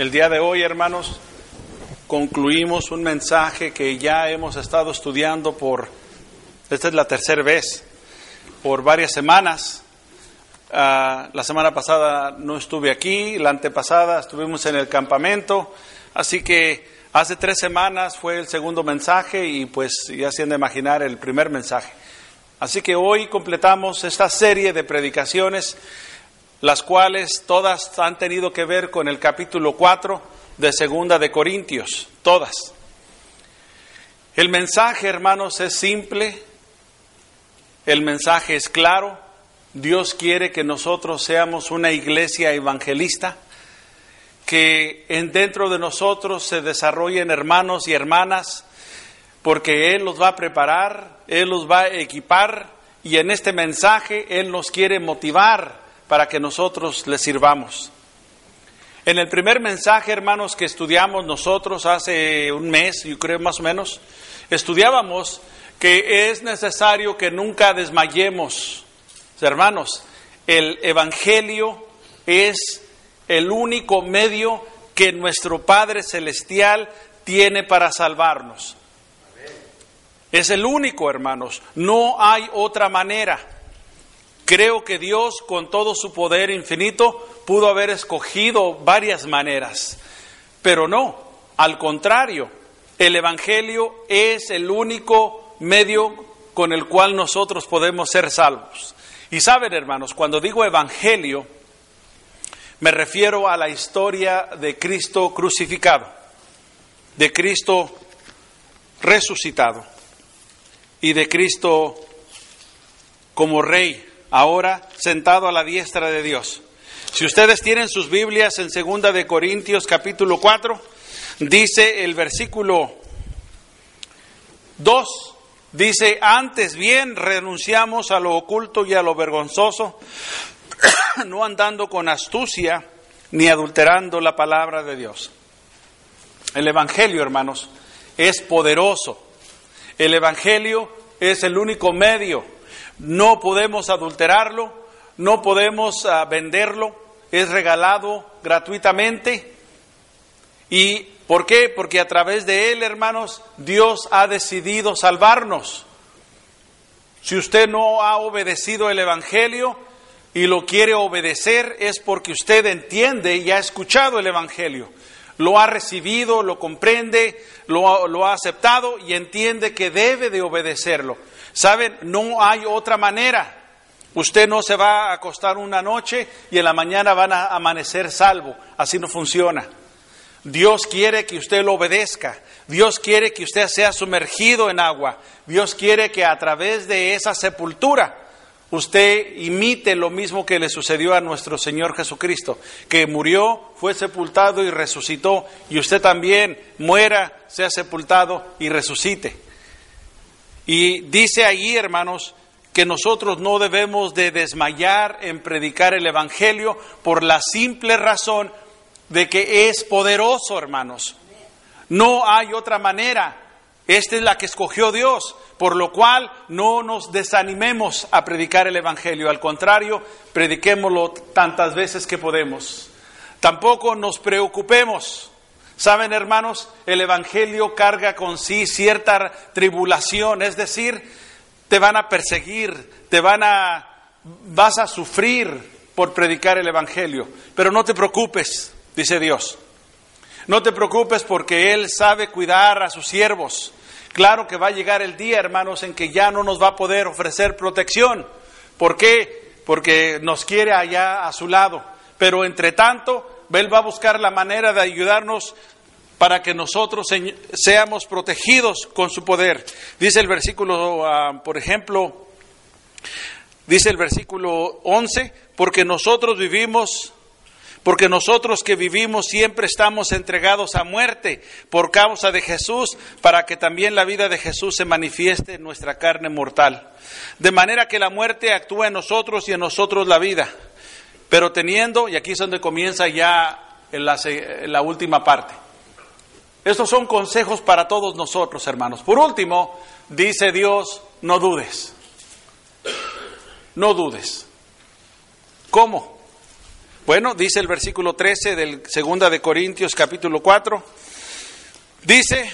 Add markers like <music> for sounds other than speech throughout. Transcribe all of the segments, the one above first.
El día de hoy, hermanos, concluimos un mensaje que ya hemos estado estudiando por, esta es la tercera vez, por varias semanas. Ah, la semana pasada no estuve aquí, la antepasada estuvimos en el campamento, así que hace tres semanas fue el segundo mensaje y pues ya se han de imaginar el primer mensaje. Así que hoy completamos esta serie de predicaciones las cuales todas han tenido que ver con el capítulo 4 de Segunda de Corintios, todas. El mensaje, hermanos, es simple, el mensaje es claro, Dios quiere que nosotros seamos una iglesia evangelista, que en dentro de nosotros se desarrollen hermanos y hermanas, porque Él los va a preparar, Él los va a equipar y en este mensaje Él nos quiere motivar para que nosotros le sirvamos. En el primer mensaje, hermanos, que estudiamos nosotros hace un mes, yo creo más o menos, estudiábamos que es necesario que nunca desmayemos. Hermanos, el Evangelio es el único medio que nuestro Padre Celestial tiene para salvarnos. Es el único, hermanos. No hay otra manera. Creo que Dios, con todo su poder infinito, pudo haber escogido varias maneras, pero no, al contrario, el Evangelio es el único medio con el cual nosotros podemos ser salvos. Y saben, hermanos, cuando digo Evangelio, me refiero a la historia de Cristo crucificado, de Cristo resucitado y de Cristo como Rey ahora sentado a la diestra de Dios. Si ustedes tienen sus Biblias en segunda de Corintios capítulo 4, dice el versículo 2, dice, antes bien renunciamos a lo oculto y a lo vergonzoso, <coughs> no andando con astucia ni adulterando la palabra de Dios. El Evangelio, hermanos, es poderoso. El Evangelio es el único medio no podemos adulterarlo, no podemos ah, venderlo, es regalado gratuitamente. ¿Y por qué? Porque a través de él, hermanos, Dios ha decidido salvarnos. Si usted no ha obedecido el Evangelio y lo quiere obedecer, es porque usted entiende y ha escuchado el Evangelio. Lo ha recibido, lo comprende, lo, lo ha aceptado y entiende que debe de obedecerlo. Saben, no hay otra manera. Usted no se va a acostar una noche y en la mañana van a amanecer salvo. Así no funciona. Dios quiere que usted lo obedezca. Dios quiere que usted sea sumergido en agua. Dios quiere que a través de esa sepultura usted imite lo mismo que le sucedió a nuestro Señor Jesucristo, que murió, fue sepultado y resucitó, y usted también muera, sea sepultado y resucite. Y dice allí, hermanos, que nosotros no debemos de desmayar en predicar el Evangelio por la simple razón de que es poderoso, hermanos. No hay otra manera. Esta es la que escogió Dios, por lo cual no nos desanimemos a predicar el Evangelio. Al contrario, prediquémoslo tantas veces que podemos. Tampoco nos preocupemos Saben, hermanos, el Evangelio carga con sí cierta tribulación, es decir, te van a perseguir, te van a, vas a sufrir por predicar el Evangelio. Pero no te preocupes, dice Dios. No te preocupes porque Él sabe cuidar a sus siervos. Claro que va a llegar el día, hermanos, en que ya no nos va a poder ofrecer protección. ¿Por qué? Porque nos quiere allá a su lado. Pero entre tanto, él va a buscar la manera de ayudarnos para que nosotros seamos protegidos con su poder. Dice el versículo, ah, por ejemplo, dice el versículo 11, porque nosotros vivimos, porque nosotros que vivimos siempre estamos entregados a muerte por causa de Jesús, para que también la vida de Jesús se manifieste en nuestra carne mortal. De manera que la muerte actúa en nosotros y en nosotros la vida. Pero teniendo, y aquí es donde comienza ya en la, la última parte. Estos son consejos para todos nosotros, hermanos. Por último, dice Dios, no dudes. No dudes. ¿Cómo? Bueno, dice el versículo 13 del segunda de Corintios capítulo 4. Dice,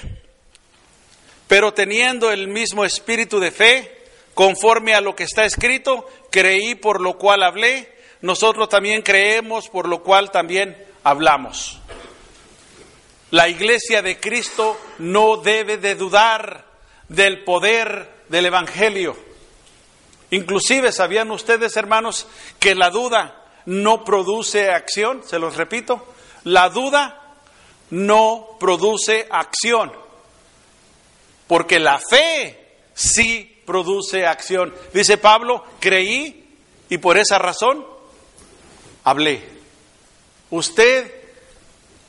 pero teniendo el mismo espíritu de fe, conforme a lo que está escrito, creí por lo cual hablé, nosotros también creemos por lo cual también hablamos. La iglesia de Cristo no debe de dudar del poder del Evangelio. Inclusive, ¿sabían ustedes, hermanos, que la duda no produce acción? Se los repito, la duda no produce acción, porque la fe sí produce acción. Dice Pablo, creí y por esa razón hablé. Usted,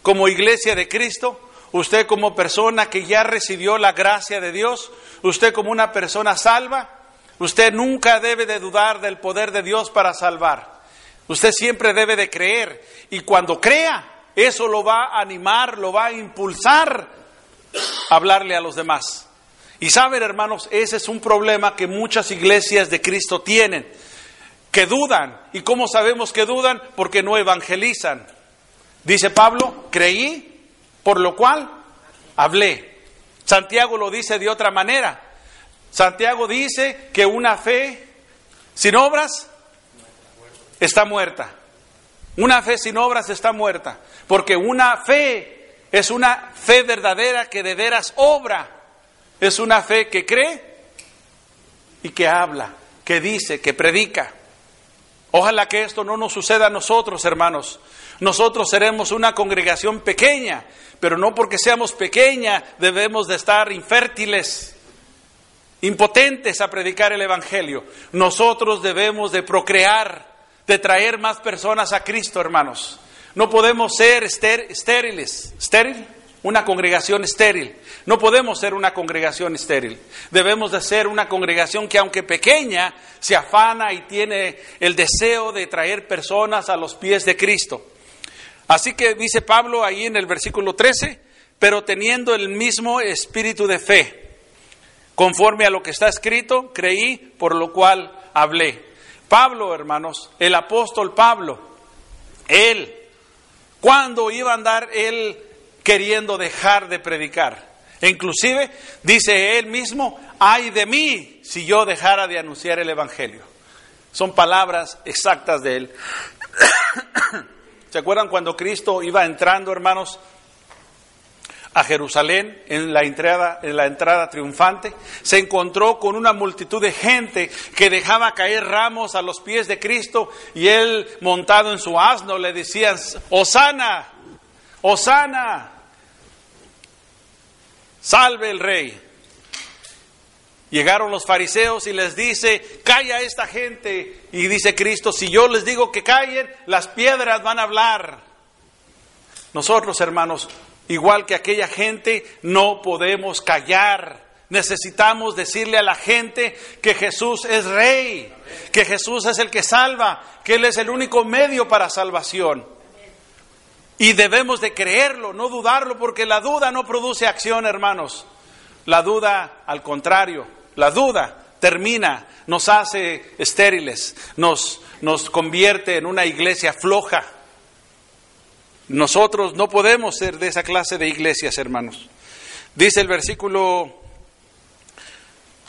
como iglesia de Cristo, usted como persona que ya recibió la gracia de Dios, usted como una persona salva, Usted nunca debe de dudar del poder de Dios para salvar. Usted siempre debe de creer. Y cuando crea, eso lo va a animar, lo va a impulsar a hablarle a los demás. Y saben, hermanos, ese es un problema que muchas iglesias de Cristo tienen, que dudan. ¿Y cómo sabemos que dudan? Porque no evangelizan. Dice Pablo, creí, por lo cual hablé. Santiago lo dice de otra manera. Santiago dice que una fe sin obras está muerta. Una fe sin obras está muerta. Porque una fe es una fe verdadera que de veras obra. Es una fe que cree y que habla, que dice, que predica. Ojalá que esto no nos suceda a nosotros, hermanos. Nosotros seremos una congregación pequeña, pero no porque seamos pequeña debemos de estar infértiles impotentes a predicar el Evangelio. Nosotros debemos de procrear, de traer más personas a Cristo, hermanos. No podemos ser estériles. ¿Estéril? Una congregación estéril. No podemos ser una congregación estéril. Debemos de ser una congregación que aunque pequeña, se afana y tiene el deseo de traer personas a los pies de Cristo. Así que dice Pablo ahí en el versículo 13, pero teniendo el mismo espíritu de fe Conforme a lo que está escrito, creí, por lo cual hablé. Pablo, hermanos, el apóstol Pablo, él, ¿cuándo iba a andar él queriendo dejar de predicar? Inclusive dice él mismo, ay de mí si yo dejara de anunciar el Evangelio. Son palabras exactas de él. <coughs> ¿Se acuerdan cuando Cristo iba entrando, hermanos, a Jerusalén en la entrada, en la entrada triunfante, se encontró con una multitud de gente que dejaba caer ramos a los pies de Cristo y él montado en su asno le decía, Osana, Osana, salve el rey. Llegaron los fariseos y les dice, calla esta gente. Y dice Cristo, si yo les digo que callen, las piedras van a hablar. Nosotros, hermanos, Igual que aquella gente, no podemos callar. Necesitamos decirle a la gente que Jesús es rey, que Jesús es el que salva, que Él es el único medio para salvación. Y debemos de creerlo, no dudarlo, porque la duda no produce acción, hermanos. La duda, al contrario, la duda termina, nos hace estériles, nos, nos convierte en una iglesia floja. Nosotros no podemos ser de esa clase de iglesias, hermanos. Dice el versículo,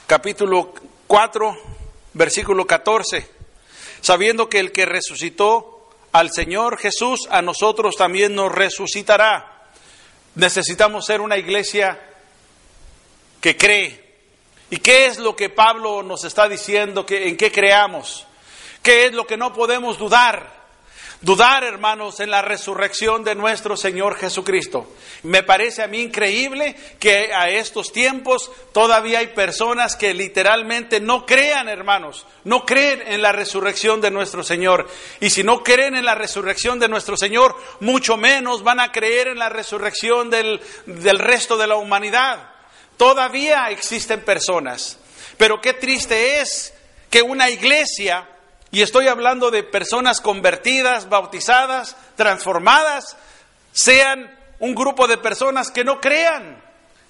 capítulo 4, versículo 14, sabiendo que el que resucitó al Señor Jesús, a nosotros también nos resucitará. Necesitamos ser una iglesia que cree. ¿Y qué es lo que Pablo nos está diciendo? Que, ¿En qué creamos? ¿Qué es lo que no podemos dudar? Dudar, hermanos, en la resurrección de nuestro Señor Jesucristo. Me parece a mí increíble que a estos tiempos todavía hay personas que literalmente no crean, hermanos, no creen en la resurrección de nuestro Señor. Y si no creen en la resurrección de nuestro Señor, mucho menos van a creer en la resurrección del, del resto de la humanidad. Todavía existen personas. Pero qué triste es que una iglesia y estoy hablando de personas convertidas, bautizadas, transformadas, sean un grupo de personas que no crean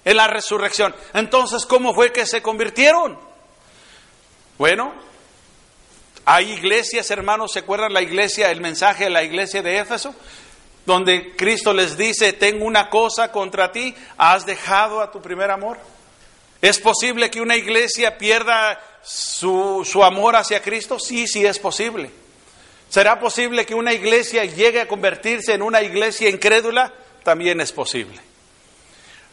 en la resurrección. Entonces, ¿cómo fue que se convirtieron? Bueno, hay iglesias, hermanos, ¿se acuerdan la iglesia, el mensaje de la iglesia de Éfeso? Donde Cristo les dice, tengo una cosa contra ti, has dejado a tu primer amor. ¿Es posible que una iglesia pierda su, su amor hacia Cristo? Sí, sí es posible. ¿Será posible que una iglesia llegue a convertirse en una iglesia incrédula? También es posible.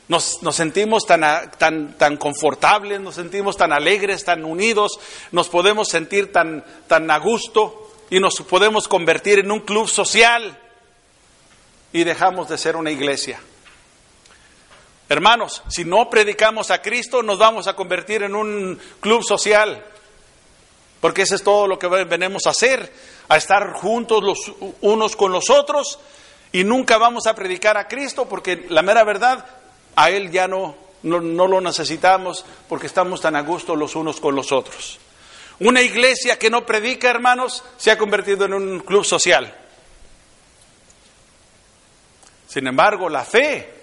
Nos, nos, sentimos tan, tan, tan confortables, nos sentimos tan alegres, tan unidos, nos podemos sentir tan, tan a gusto y nos podemos convertir en un club social y dejamos de ser una iglesia. Hermanos, si no predicamos a Cristo, nos vamos a convertir en un club social. Porque eso es todo lo que venimos a hacer, a estar juntos los unos con los otros y nunca vamos a predicar a Cristo porque la mera verdad, a Él ya no, no, no lo necesitamos porque estamos tan a gusto los unos con los otros. Una iglesia que no predica, hermanos, se ha convertido en un club social. Sin embargo, la fe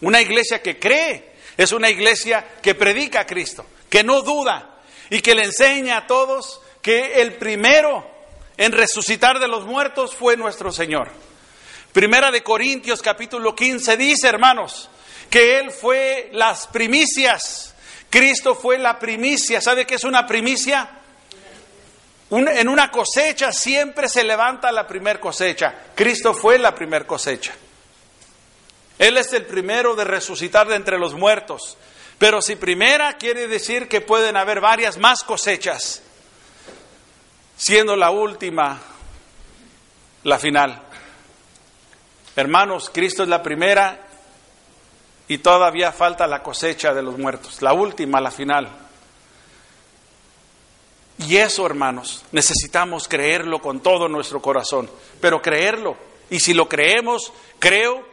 una iglesia que cree es una iglesia que predica a Cristo, que no duda y que le enseña a todos que el primero en resucitar de los muertos fue nuestro Señor. Primera de Corintios capítulo 15 dice, hermanos, que Él fue las primicias. Cristo fue la primicia. ¿Sabe qué es una primicia? en una cosecha siempre se levanta la primer cosecha. Cristo fue la primer cosecha. Él es el primero de resucitar de entre los muertos. Pero si primera quiere decir que pueden haber varias más cosechas, siendo la última la final. Hermanos, Cristo es la primera y todavía falta la cosecha de los muertos, la última, la final. Y eso, hermanos, necesitamos creerlo con todo nuestro corazón, pero creerlo. Y si lo creemos, creo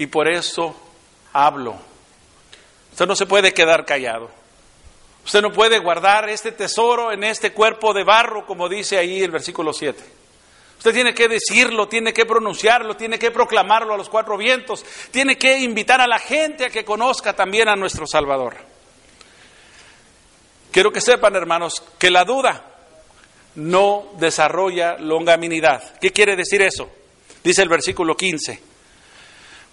y por eso hablo. Usted no se puede quedar callado. Usted no puede guardar este tesoro en este cuerpo de barro, como dice ahí el versículo 7. Usted tiene que decirlo, tiene que pronunciarlo, tiene que proclamarlo a los cuatro vientos, tiene que invitar a la gente a que conozca también a nuestro Salvador. Quiero que sepan, hermanos, que la duda no desarrolla longanimidad. ¿Qué quiere decir eso? Dice el versículo 15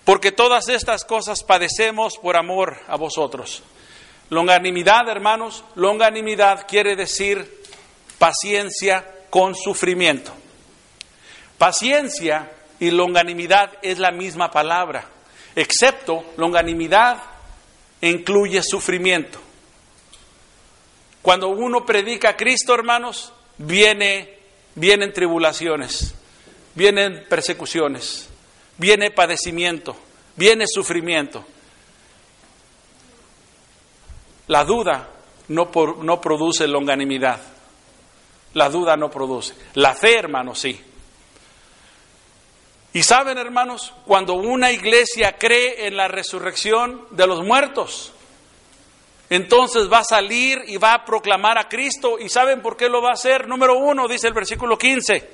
porque todas estas cosas padecemos por amor a vosotros. Longanimidad, hermanos, longanimidad quiere decir paciencia con sufrimiento. Paciencia y longanimidad es la misma palabra, excepto longanimidad incluye sufrimiento. Cuando uno predica a Cristo, hermanos, viene, vienen tribulaciones, vienen persecuciones viene padecimiento, viene sufrimiento. La duda no, no produce longanimidad. La duda no produce. La fe, hermanos, sí. Y saben, hermanos, cuando una iglesia cree en la resurrección de los muertos, entonces va a salir y va a proclamar a Cristo. ¿Y saben por qué lo va a hacer? Número uno, dice el versículo 15,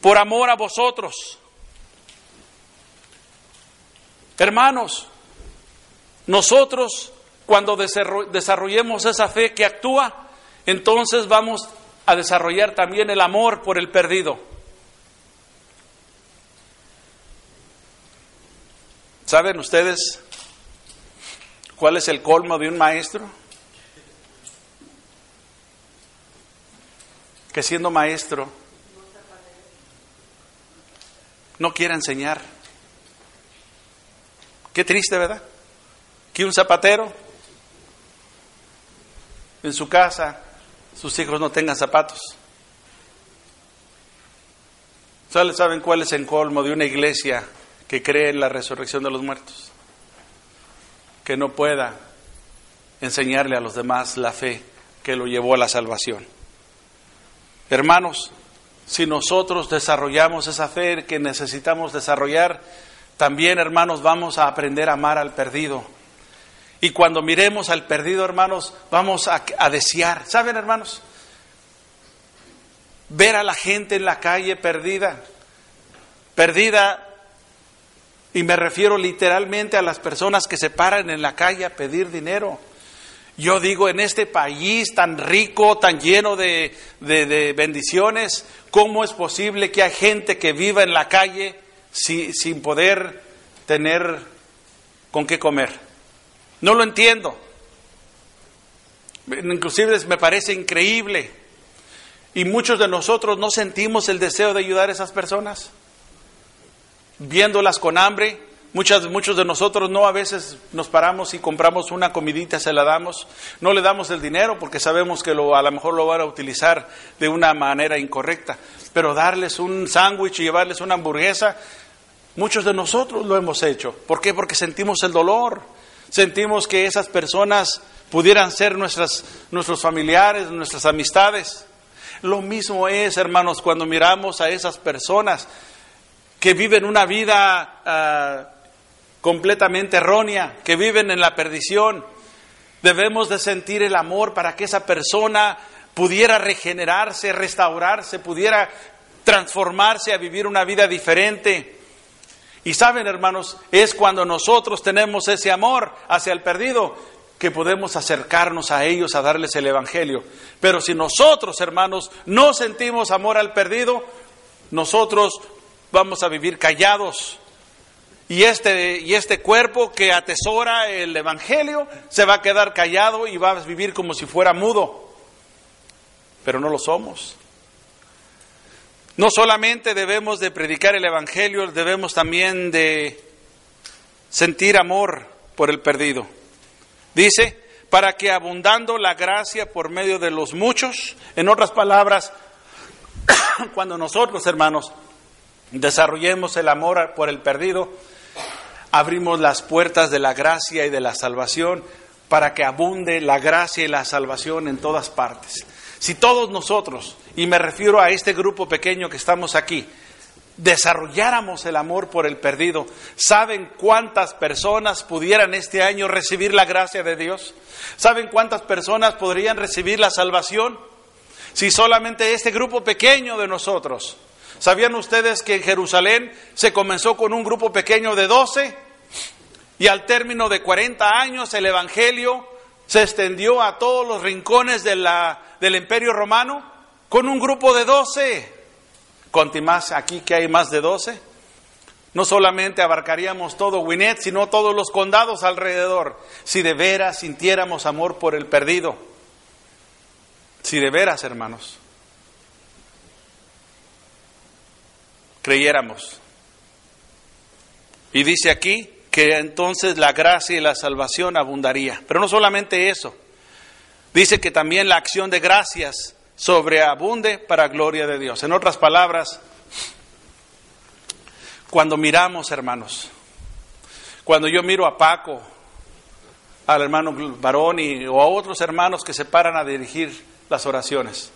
por amor a vosotros. Hermanos, nosotros cuando desarrollemos esa fe que actúa, entonces vamos a desarrollar también el amor por el perdido. ¿Saben ustedes cuál es el colmo de un maestro? Que siendo maestro no quiera enseñar. Qué triste, ¿verdad? Que un zapatero en su casa, sus hijos no tengan zapatos. ¿Saben cuál es el colmo de una iglesia que cree en la resurrección de los muertos? Que no pueda enseñarle a los demás la fe que lo llevó a la salvación. Hermanos, si nosotros desarrollamos esa fe que necesitamos desarrollar, también, hermanos, vamos a aprender a amar al perdido. Y cuando miremos al perdido, hermanos, vamos a, desear. ¿Saben, hermanos? Ver a la gente en la calle perdida, perdida, y me refiero literalmente a las personas que se paran en la calle a pedir dinero. Yo digo, en este país tan rico, tan lleno de, de, bendiciones, ¿cómo es posible que hay gente que viva en la calle sin poder tener con qué comer? No lo entiendo. Inclusive me parece increíble. Y muchos de nosotros no sentimos el deseo de ayudar a esas personas viéndolas con hambre. Muchas, muchos de nosotros no a veces nos paramos y compramos una comidita, se la damos. No le damos el dinero porque sabemos que lo, a lo mejor lo van a utilizar de una manera incorrecta. Pero darles un sándwich y llevarles una hamburguesa, muchos de nosotros lo hemos hecho. ¿Por qué? Porque sentimos el dolor. Sentimos que esas personas pudieran ser nuestros familiares, nuestras amistades. Lo mismo es, hermanos, cuando miramos a esas personas que viven una vida ah, completamente errónea, que viven en la perdición. Debemos de sentir el amor para que esa persona pudiera regenerarse, restaurarse, pudiera transformarse a vivir una vida diferente. Y saben, hermanos, es cuando nosotros tenemos ese amor hacia el perdido que podemos acercarnos a ellos a darles el Evangelio. Pero si nosotros, hermanos, no sentimos amor al perdido, nosotros vamos a vivir callados. Y este, y este cuerpo que atesora el Evangelio se va a quedar callado y va a vivir como si fuera mudo. Pero no lo somos. No solamente debemos de predicar el Evangelio, debemos también de sentir amor por el perdido. Dice, para que abundando la gracia por medio de los muchos, en otras palabras, <coughs> cuando nosotros, hermanos, desarrollemos el amor por el perdido, abrimos las puertas de la gracia y de la salvación para que abunde la gracia y la salvación en todas partes. Si todos nosotros, y me refiero a este grupo pequeño que estamos aquí, desarrolláramos el amor por el perdido, ¿saben cuántas personas pudieran este año recibir la gracia de Dios? ¿Saben cuántas personas podrían recibir la salvación? Si solamente este grupo pequeño de nosotros ¿Sabían ustedes que en Jerusalén se comenzó con un grupo pequeño de 12 y al término de 40 años el Evangelio se extendió a todos los rincones de la, del imperio romano con un grupo de 12? más aquí que hay más de 12. No solamente abarcaríamos todo Winnet, sino todos los condados alrededor, si de veras sintiéramos amor por el perdido. Si de veras, hermanos. creyéramos. Y dice aquí que entonces la gracia y la salvación abundaría. Pero no solamente eso. Dice que también la acción de gracias sobreabunde para gloria de Dios. En otras palabras, cuando miramos, hermanos, cuando yo miro a Paco, al hermano Baroni o a otros hermanos que se paran a dirigir las oraciones,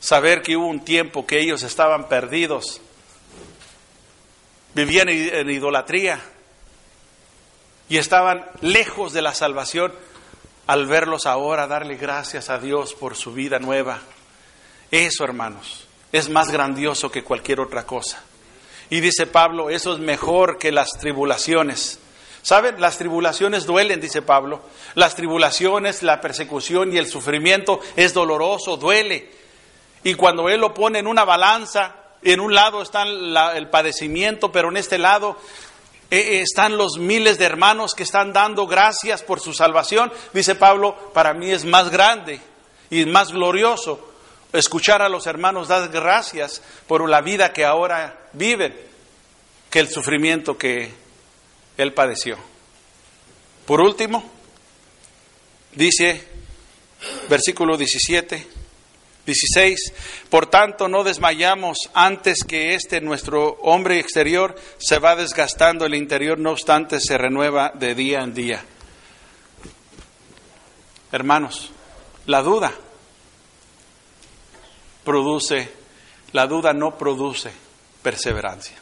saber que hubo un tiempo que ellos estaban perdidos vivían en idolatría y estaban lejos de la salvación, al verlos ahora darle gracias a Dios por su vida nueva. Eso, hermanos, es más grandioso que cualquier otra cosa. Y dice Pablo, eso es mejor que las tribulaciones. ¿Saben? Las tribulaciones duelen, dice Pablo. Las tribulaciones, la persecución y el sufrimiento es doloroso, duele. Y cuando Él lo pone en una balanza, en un lado está el padecimiento, pero en este lado eh, eh, están los miles de hermanos que están dando gracias por su salvación. Dice Pablo, para mí es más grande y más glorioso escuchar a los hermanos dar gracias por la vida que ahora viven que el sufrimiento que él padeció. Por último, dice versículo 17, 16. Por tanto, no desmayamos antes que este nuestro hombre exterior se va desgastando, el interior no obstante se renueva de día en día. Hermanos, la duda produce, la duda no produce perseverancia.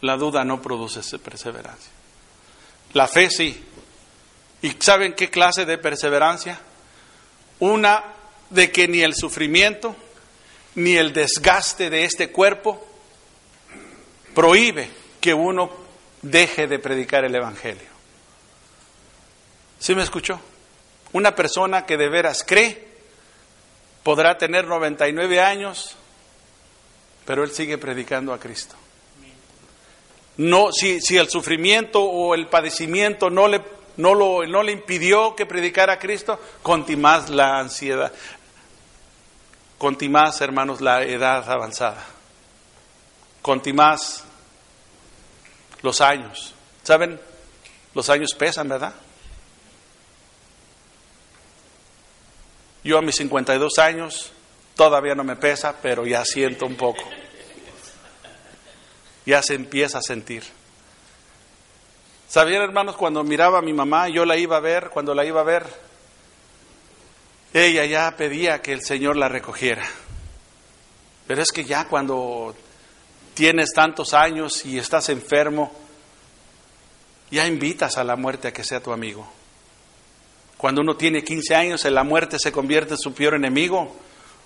La duda no produce perseverancia. La fe sí. ¿Y saben qué clase de perseverancia? Una de que ni el sufrimiento ni el desgaste de este cuerpo prohíbe que uno deje de predicar el Evangelio. ¿Sí me escuchó? Una persona que de veras cree podrá tener 99 años, pero él sigue predicando a Cristo. No, si, si el sufrimiento o el padecimiento no le no, lo, no le impidió que predicara a Cristo, más la ansiedad, más, hermanos, la edad avanzada, más los años. ¿Saben? Los años pesan, ¿verdad? Yo a mis 52 años todavía no me pesa, pero ya siento un poco. Ya se empieza a sentir. ¿Sabían, hermanos, cuando miraba a mi mamá, yo la iba a ver, cuando la iba a ver, ella ya pedía que el Señor la recogiera. Pero es que ya cuando tienes tantos años y estás enfermo, ya invitas a la muerte a que sea tu amigo. Cuando uno tiene 15 años, la muerte se convierte en su peor enemigo.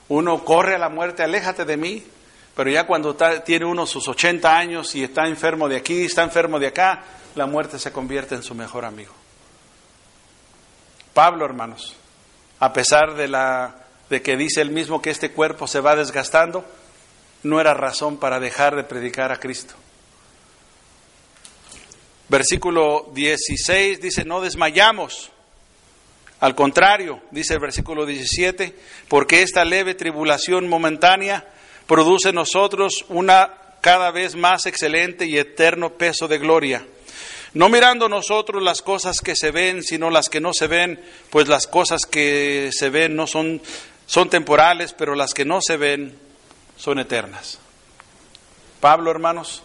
Uno corre a la muerte, aléjate de mí. Pero ya cuando tiene uno sus 80 años y está enfermo de aquí, está enfermo de acá, la muerte se convierte en su mejor amigo. Pablo, hermanos, a pesar de, la, de que dice él mismo que este cuerpo se va desgastando, no era razón para dejar de predicar a Cristo. Versículo 16 dice, no desmayamos. Al contrario, dice el versículo 17, porque esta leve tribulación momentánea produce en nosotros una cada vez más excelente y eterno peso de gloria no mirando nosotros las cosas que se ven, sino las que no se ven, pues las cosas que se ven no son, son temporales, pero las que no se ven son eternas. Pablo, hermanos,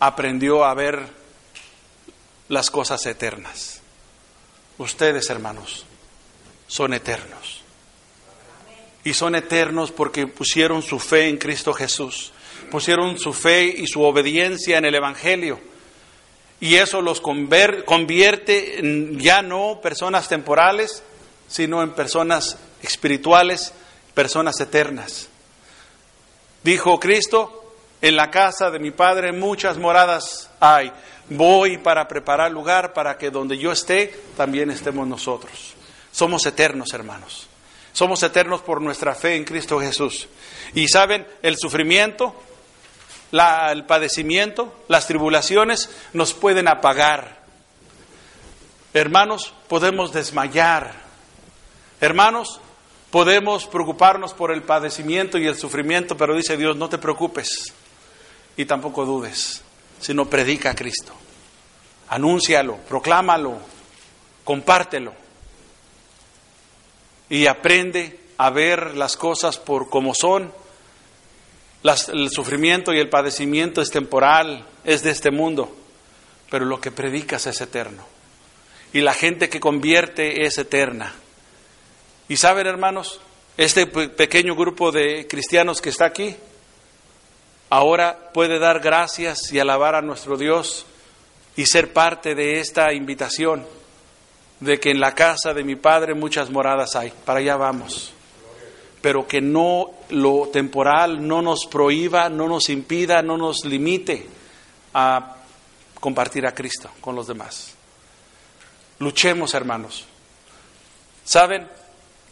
aprendió a ver las cosas eternas. Ustedes, hermanos, son eternos. Y son eternos porque pusieron su fe en Cristo Jesús pusieron su fe y su obediencia en el Evangelio. Y eso los convierte en ya no personas temporales, sino en personas espirituales, personas eternas. Dijo Cristo, en la casa de mi Padre muchas moradas hay. Voy para preparar lugar para que donde yo esté, también estemos nosotros. Somos eternos, hermanos. Somos eternos por nuestra fe en Cristo Jesús. Y saben, el sufrimiento el padecimiento, las tribulaciones nos pueden apagar. Hermanos, podemos desmayar. Hermanos, podemos preocuparnos por el padecimiento y el sufrimiento, pero dice Dios, no te preocupes y tampoco dudes, sino predica a Cristo. Anúncialo, proclámalo, compártelo y aprende a ver las cosas por como son el sufrimiento y el padecimiento es temporal, es de este mundo, pero lo que predicas es eterno. Y la gente que convierte es eterna. Y saben, hermanos, este pequeño grupo de cristianos que está aquí, ahora puede dar gracias y alabar a nuestro Dios y ser parte de esta invitación de que en la casa de mi Padre muchas moradas hay. Para allá vamos pero que no lo temporal no nos prohíba, no nos impida, no nos limite a compartir a Cristo con los demás. Luchemos, hermanos. ¿Saben?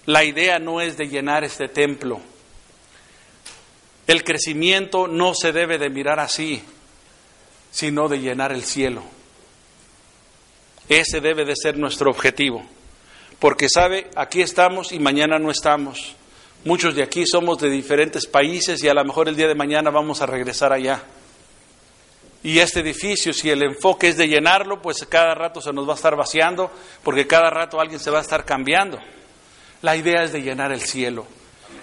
La idea no es de llenar este templo. El crecimiento no se debe de mirar así, sino de llenar el cielo. Ese debe de ser nuestro objetivo. Porque, ¿sabe? Aquí estamos y mañana no estamos. Muchos de aquí somos de diferentes países y a lo mejor el día de mañana vamos a regresar allá. Y este edificio, si el enfoque es de llenarlo, pues cada rato se nos va a estar vaciando, porque cada rato alguien se va a estar cambiando. La idea es de llenar el cielo.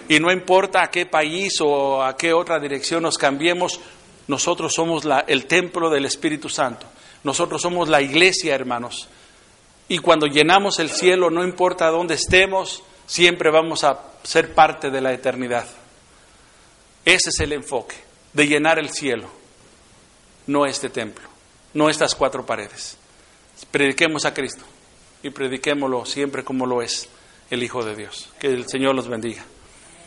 Y no importa a qué país o a qué otra dirección nos cambiemos, nosotros somos el templo del Espíritu Santo. Nosotros somos la iglesia, hermanos. Y cuando llenamos el cielo, no importa dónde estemos, siempre vamos a ser parte de la eternidad. Ese es el enfoque, de llenar el cielo, no este templo, no estas cuatro paredes. Prediquemos a Cristo y prediquémoslo siempre como lo es el Hijo de Dios. Que el Señor los bendiga.